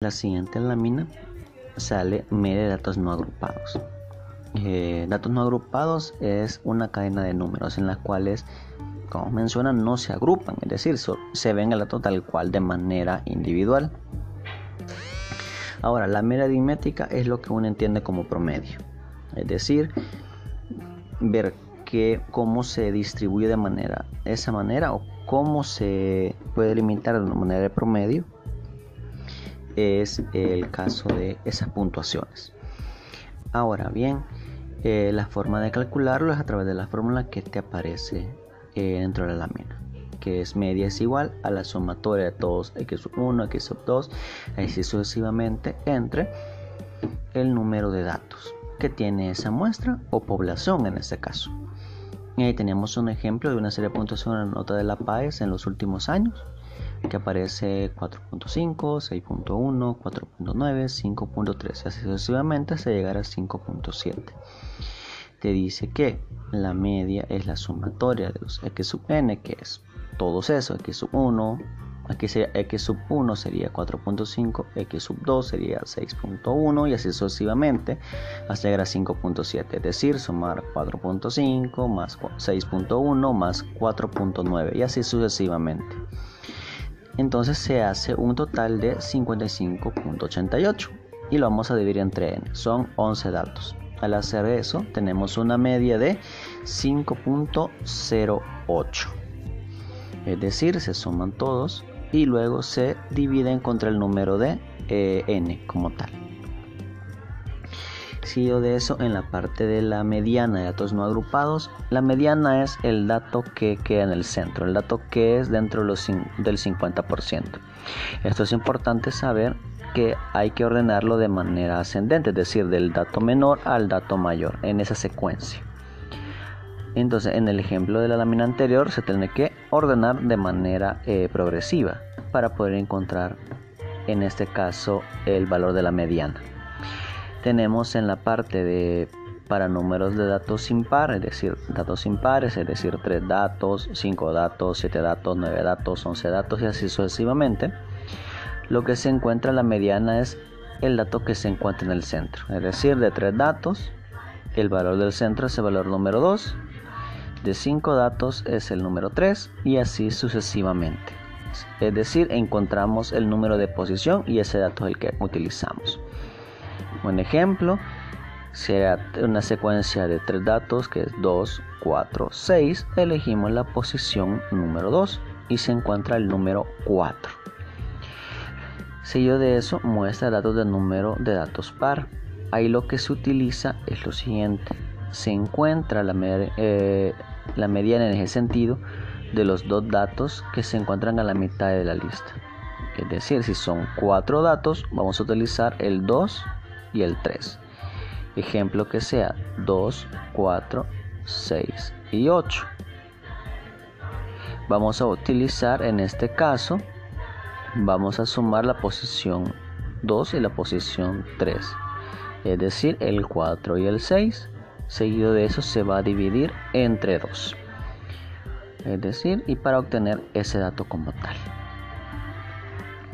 La siguiente lámina sale media de datos no agrupados. Eh, datos no agrupados es una cadena de números en las cuales, como menciona, no se agrupan, es decir, se ven el dato tal cual de manera individual. Ahora, la media aritmética es lo que uno entiende como promedio, es decir, ver que cómo se distribuye de manera esa manera o cómo se puede limitar de manera de promedio es el caso de esas puntuaciones. Ahora bien, eh, la forma de calcularlo es a través de la fórmula que te aparece eh, dentro de la lámina, que es media es igual a la sumatoria de todos x1, x2, así sucesivamente entre el número de datos que tiene esa muestra o población en este caso. Ahí tenemos un ejemplo de una serie de puntuación en la nota de la PAES en los últimos años que aparece 4.5, 6.1, 4.9, 5.3 y así sucesivamente hasta llegar a 5.7. Te dice que la media es la sumatoria de los x sub n, que es todos esos, x sub 1, aquí sería x sub 1 sería 4.5, x sub 2 sería 6.1 y así sucesivamente hasta llegar a 5.7, es decir, sumar 4.5 más 6.1 más 4.9 y así sucesivamente entonces se hace un total de 55.88 y lo vamos a dividir entre n. Son 11 datos. Al hacer eso tenemos una media de 5.08. Es decir, se suman todos y luego se dividen contra el número de eh, n como tal de eso en la parte de la mediana de datos no agrupados. La mediana es el dato que queda en el centro, el dato que es dentro del 50%. Esto es importante saber que hay que ordenarlo de manera ascendente, es decir, del dato menor al dato mayor en esa secuencia. Entonces, en el ejemplo de la lámina anterior se tiene que ordenar de manera eh, progresiva para poder encontrar en este caso el valor de la mediana tenemos en la parte de para números de datos impar, es decir, datos impares, es decir, 3 datos, 5 datos, 7 datos, 9 datos, 11 datos y así sucesivamente. Lo que se encuentra en la mediana es el dato que se encuentra en el centro, es decir, de 3 datos, el valor del centro es el valor número 2, de 5 datos es el número 3 y así sucesivamente. Es decir, encontramos el número de posición y ese dato es el que utilizamos. Un ejemplo sea una secuencia de tres datos que es 2, 4, 6. Elegimos la posición número 2 y se encuentra el número 4. Seguido de eso muestra datos de número de datos par. Ahí lo que se utiliza es lo siguiente. Se encuentra la, eh, la mediana en ese sentido de los dos datos que se encuentran a la mitad de la lista. Es decir, si son cuatro datos, vamos a utilizar el 2 y el 3. Ejemplo que sea 2, 4, 6 y 8. Vamos a utilizar en este caso, vamos a sumar la posición 2 y la posición 3. Es decir, el 4 y el 6. Seguido de eso se va a dividir entre 2. Es decir, y para obtener ese dato como tal.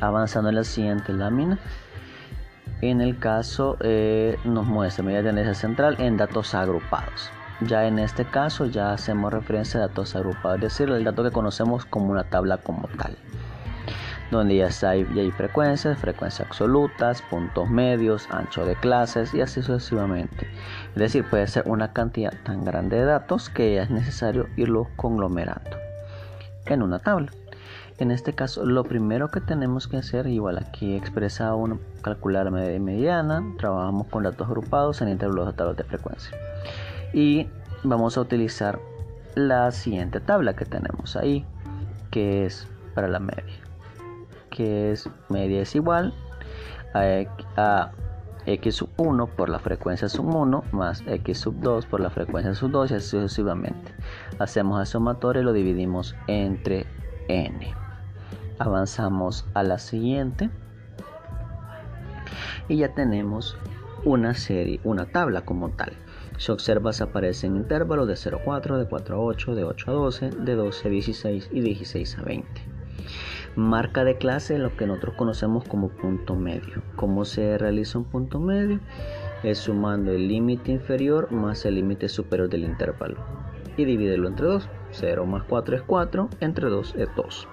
Avanzando en la siguiente lámina, en el caso eh, nos muestra media tendencia central en datos agrupados. Ya en este caso ya hacemos referencia a datos agrupados, es decir, el dato que conocemos como una tabla como tal, donde ya, hay, ya hay frecuencias, frecuencias absolutas, puntos medios, ancho de clases y así sucesivamente. Es decir, puede ser una cantidad tan grande de datos que es necesario irlo conglomerando en una tabla. En este caso, lo primero que tenemos que hacer, igual aquí expresa uno, calcular media y mediana, trabajamos con datos agrupados en intervalos de tablas de frecuencia. Y vamos a utilizar la siguiente tabla que tenemos ahí, que es para la media, que es media es igual a, x sub 1 por la frecuencia sub 1 más x sub 2 por la frecuencia sub 2 y así sucesivamente. Hacemos el sumatorio y lo dividimos entre n avanzamos a la siguiente y ya tenemos una serie, una tabla como tal. Si observas aparecen intervalos de 0 a 4, de 4 a 8, de 8 a 12, de 12 a 16 y 16 a 20. Marca de clase lo que nosotros conocemos como punto medio. ¿Cómo se realiza un punto medio? Es sumando el límite inferior más el límite superior del intervalo y dividirlo entre 2. 0 más 4 es 4, entre 2 es 2.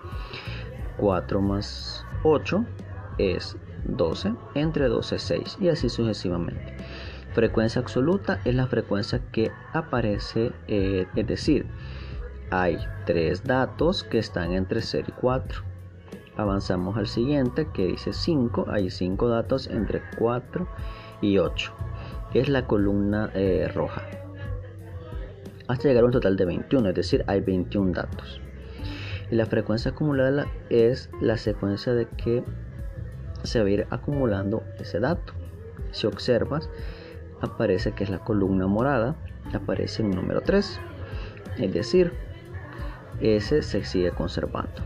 4 más 8 es 12, entre 2 es 6 y así sucesivamente. Frecuencia absoluta es la frecuencia que aparece, eh, es decir, hay tres datos que están entre 0 y 4. Avanzamos al siguiente que dice 5, hay 5 datos entre 4 y 8. Es la columna eh, roja hasta llegar a un total de 21, es decir, hay 21 datos. Y la frecuencia acumulada es la secuencia de que se va a ir acumulando ese dato. Si observas, aparece que es la columna morada, aparece un número 3, es decir, ese se sigue conservando.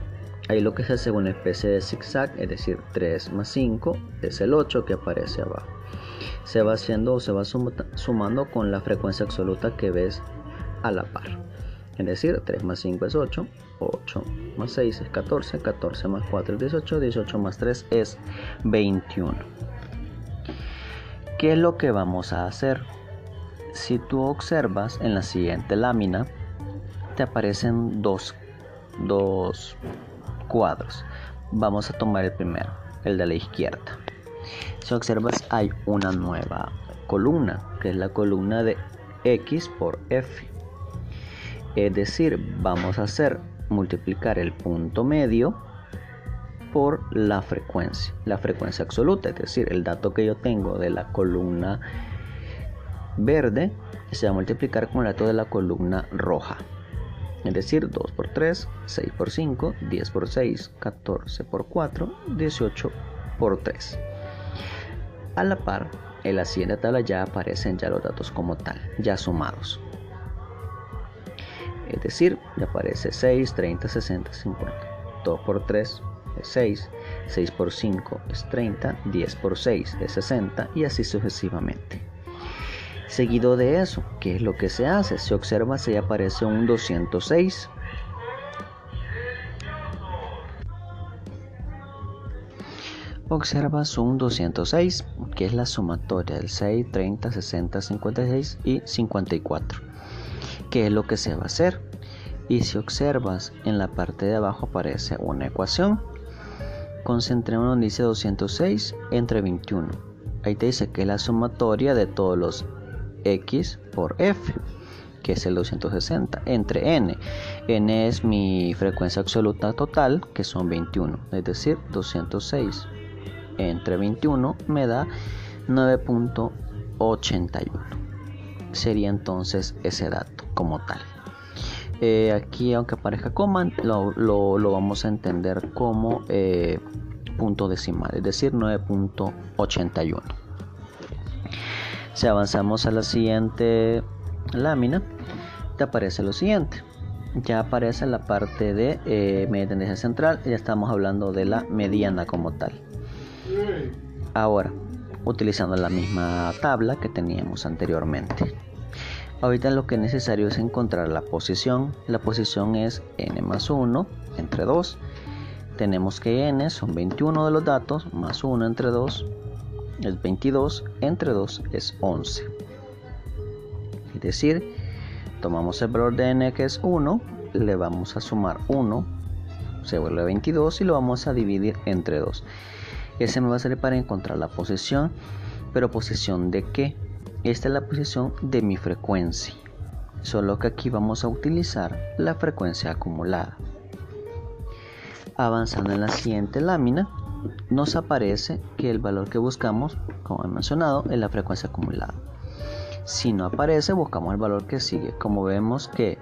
Ahí lo que se hace una especie de zigzag, es decir, 3 más 5 es el 8 que aparece abajo. Se va haciendo o se va sumando con la frecuencia absoluta que ves a la par. Es decir, 3 más 5 es 8, 8 más 6 es 14, 14 más 4 es 18, 18 más 3 es 21. ¿Qué es lo que vamos a hacer? Si tú observas en la siguiente lámina, te aparecen dos, dos cuadros. Vamos a tomar el primero, el de la izquierda. Si observas, hay una nueva columna, que es la columna de x por f. Es decir, vamos a hacer multiplicar el punto medio por la frecuencia, la frecuencia absoluta, es decir, el dato que yo tengo de la columna verde se va a multiplicar con el dato de la columna roja. Es decir, 2 por 3, 6 por 5, 10 por 6, 14 por 4, 18 por 3. A la par, en la siguiente tabla ya aparecen ya los datos como tal, ya sumados. Es decir, ya aparece 6, 30, 60, 50. 2 por 3 es 6, 6 por 5 es 30, 10 por 6 es 60 y así sucesivamente. Seguido de eso, ¿qué es lo que se hace? Se observa si aparece un 206. Observas un 206, que es la sumatoria del 6, 30, 60, 56 y 54 qué es lo que se va a hacer. Y si observas en la parte de abajo aparece una ecuación. Concentremos donde dice 206 entre 21. Ahí te dice que es la sumatoria de todos los x por f, que es el 260, entre n. n es mi frecuencia absoluta total, que son 21. Es decir, 206 entre 21 me da 9.81. Sería entonces ese dato como tal. Eh, aquí, aunque aparezca coma, lo, vamos a entender como eh, punto decimal, es decir, 9.81. Si avanzamos a la siguiente lámina, te aparece lo siguiente. Ya aparece la parte de eh, media tendencia central, ya estamos hablando de la mediana como tal. Ahora, utilizando la misma tabla que teníamos anteriormente. Ahorita lo que es necesario es encontrar la posición. La posición es n más 1 entre 2. Tenemos que n son 21 de los datos, más 1 entre 2 es 22, entre 2 es 11. Es decir, tomamos el valor de n que es 1, le vamos a sumar 1, se vuelve 22 y lo vamos a dividir entre 2. Ese me va a servir para encontrar la posición, pero posición de qué? Esta es la posición de mi frecuencia, solo que aquí vamos a utilizar la frecuencia acumulada. Avanzando en la siguiente lámina, nos aparece que el valor que buscamos, como he mencionado, es la frecuencia acumulada. Si no aparece, buscamos el valor que sigue. Como vemos que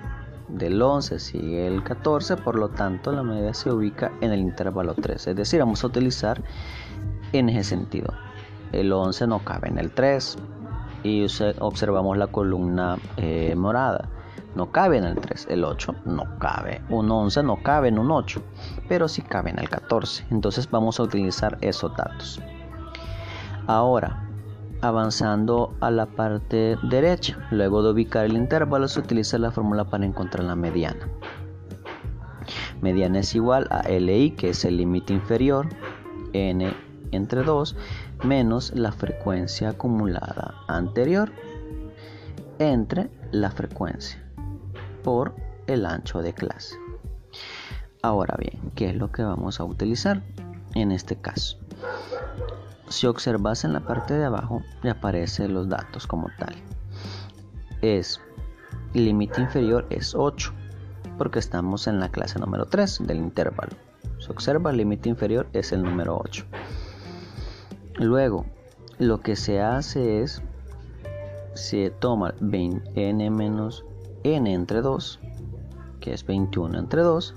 del 11 sigue el 14, por lo tanto la medida se ubica en el intervalo 3. Es decir, vamos a utilizar en ese sentido. El 11 no cabe en el 3, y observamos la columna eh, morada. No cabe en el 3, el 8 no cabe, un 11 no cabe en un 8, pero sí cabe en el 14. Entonces vamos a utilizar esos datos. Ahora, avanzando a la parte derecha, luego de ubicar el intervalo se utiliza la fórmula para encontrar la mediana. Mediana es igual a LI, que es el límite inferior, n entre 2, menos la frecuencia acumulada anterior entre la frecuencia por el ancho de clase. Ahora bien, ¿qué es lo que vamos a utilizar en este caso? Si observas en la parte de abajo, le aparecen los datos como tal. Es límite inferior es 8, porque estamos en la clase número 3 del intervalo. Si observa, el límite inferior es el número 8. Luego, lo que se hace es, se toma n menos n entre 2, que es 21 entre 2,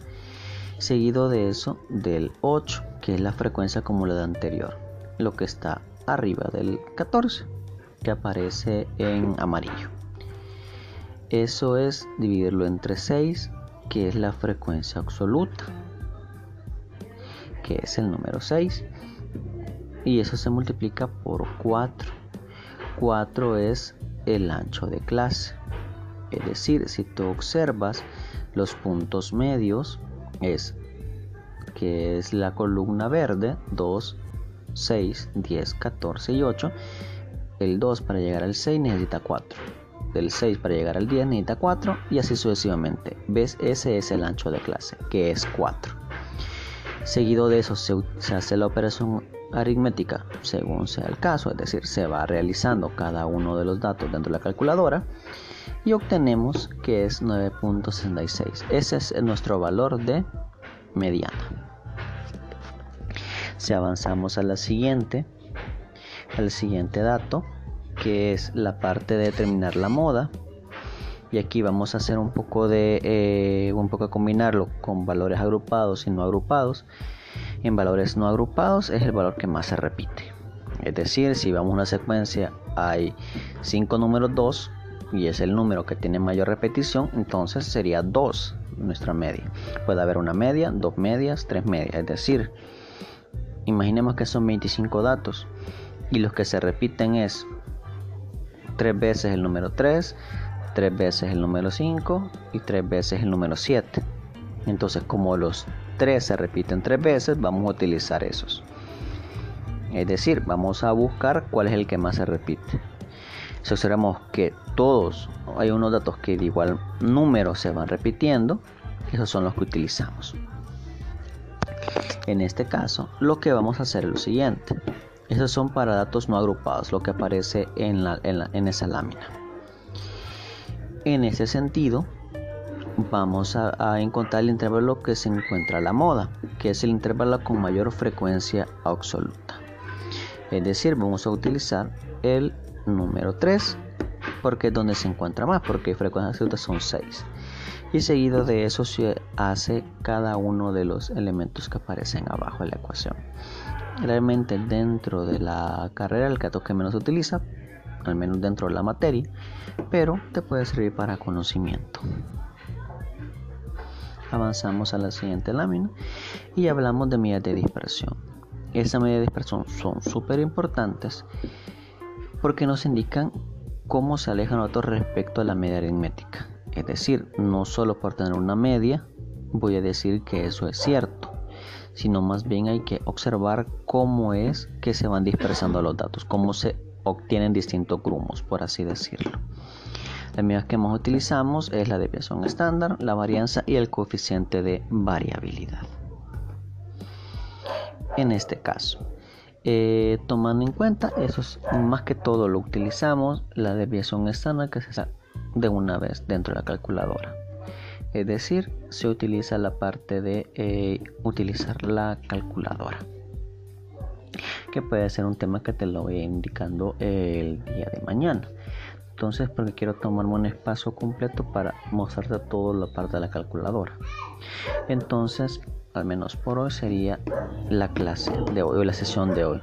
seguido de eso del 8, que es la frecuencia acumulada anterior, lo que está arriba del 14, que aparece en amarillo. Eso es dividirlo entre 6, que es la frecuencia absoluta, que es el número 6, y eso se multiplica por 4. 4 es el ancho de clase. Es decir, si tú observas los puntos medios, es que es la columna verde 2, 6, 10, 14 y 8. El 2 para llegar al 6 necesita 4. Del 6 para llegar al 10 necesita 4 y así sucesivamente. ¿Ves? Ese es el ancho de clase, que es 4. Seguido de eso se, se hace la operación aritmética según sea el caso, es decir, se va realizando cada uno de los datos dentro de la calculadora y obtenemos que es 9.66. Ese es nuestro valor de mediana. Si avanzamos a la siguiente, al siguiente dato, que es la parte de determinar la moda, y aquí vamos a hacer un poco de eh, un poco a combinarlo con valores agrupados y no agrupados. En valores no agrupados es el valor que más se repite. Es decir, si vamos a una secuencia hay 5 números 2 y es el número que tiene mayor repetición, entonces sería 2 nuestra media. Puede haber una media, dos medias, tres medias. Es decir, imaginemos que son 25 datos y los que se repiten es tres veces el número 3, tres veces el número 5 y tres veces el número 7. Entonces, como los 3 se repiten tres veces, vamos a utilizar esos. Es decir, vamos a buscar cuál es el que más se repite. Si observamos que todos hay unos datos que de igual número se van repitiendo, esos son los que utilizamos. En este caso, lo que vamos a hacer es lo siguiente. Esos son para datos no agrupados, lo que aparece en, en, esa lámina. En ese sentido, vamos a, encontrar el intervalo que se encuentra la moda, que es el intervalo con mayor frecuencia absoluta. Es decir, vamos a utilizar el número 3 porque es donde se encuentra más porque frecuencias absolutas son 6 y seguido de eso se hace cada uno de los elementos que aparecen abajo de la ecuación. Realmente dentro de la carrera el dato que menos se utiliza al menos dentro de la materia pero te puede servir para conocimiento avanzamos a la siguiente lámina y hablamos de medidas de dispersión esas medidas de dispersión son súper importantes porque nos indican cómo se alejan otros respecto a la media aritmética. Es decir, no solo por tener una media voy a decir que eso es cierto, sino más bien hay que observar cómo es que se van dispersando los datos, cómo se obtienen distintos grumos, por así decirlo. Las medidas que más utilizamos es la desviación estándar, la varianza y el coeficiente de variabilidad. En este caso, eh, tomando en cuenta eso más que todo lo utilizamos la desviación estándar que se hace de una vez dentro de la calculadora es decir se utiliza la parte de eh, utilizar la calculadora que puede ser un tema que te lo voy indicando el día de mañana entonces porque quiero tomarme un espacio completo para mostrarte toda la parte de la calculadora. Entonces al menos por hoy sería la clase de hoy o la sesión de hoy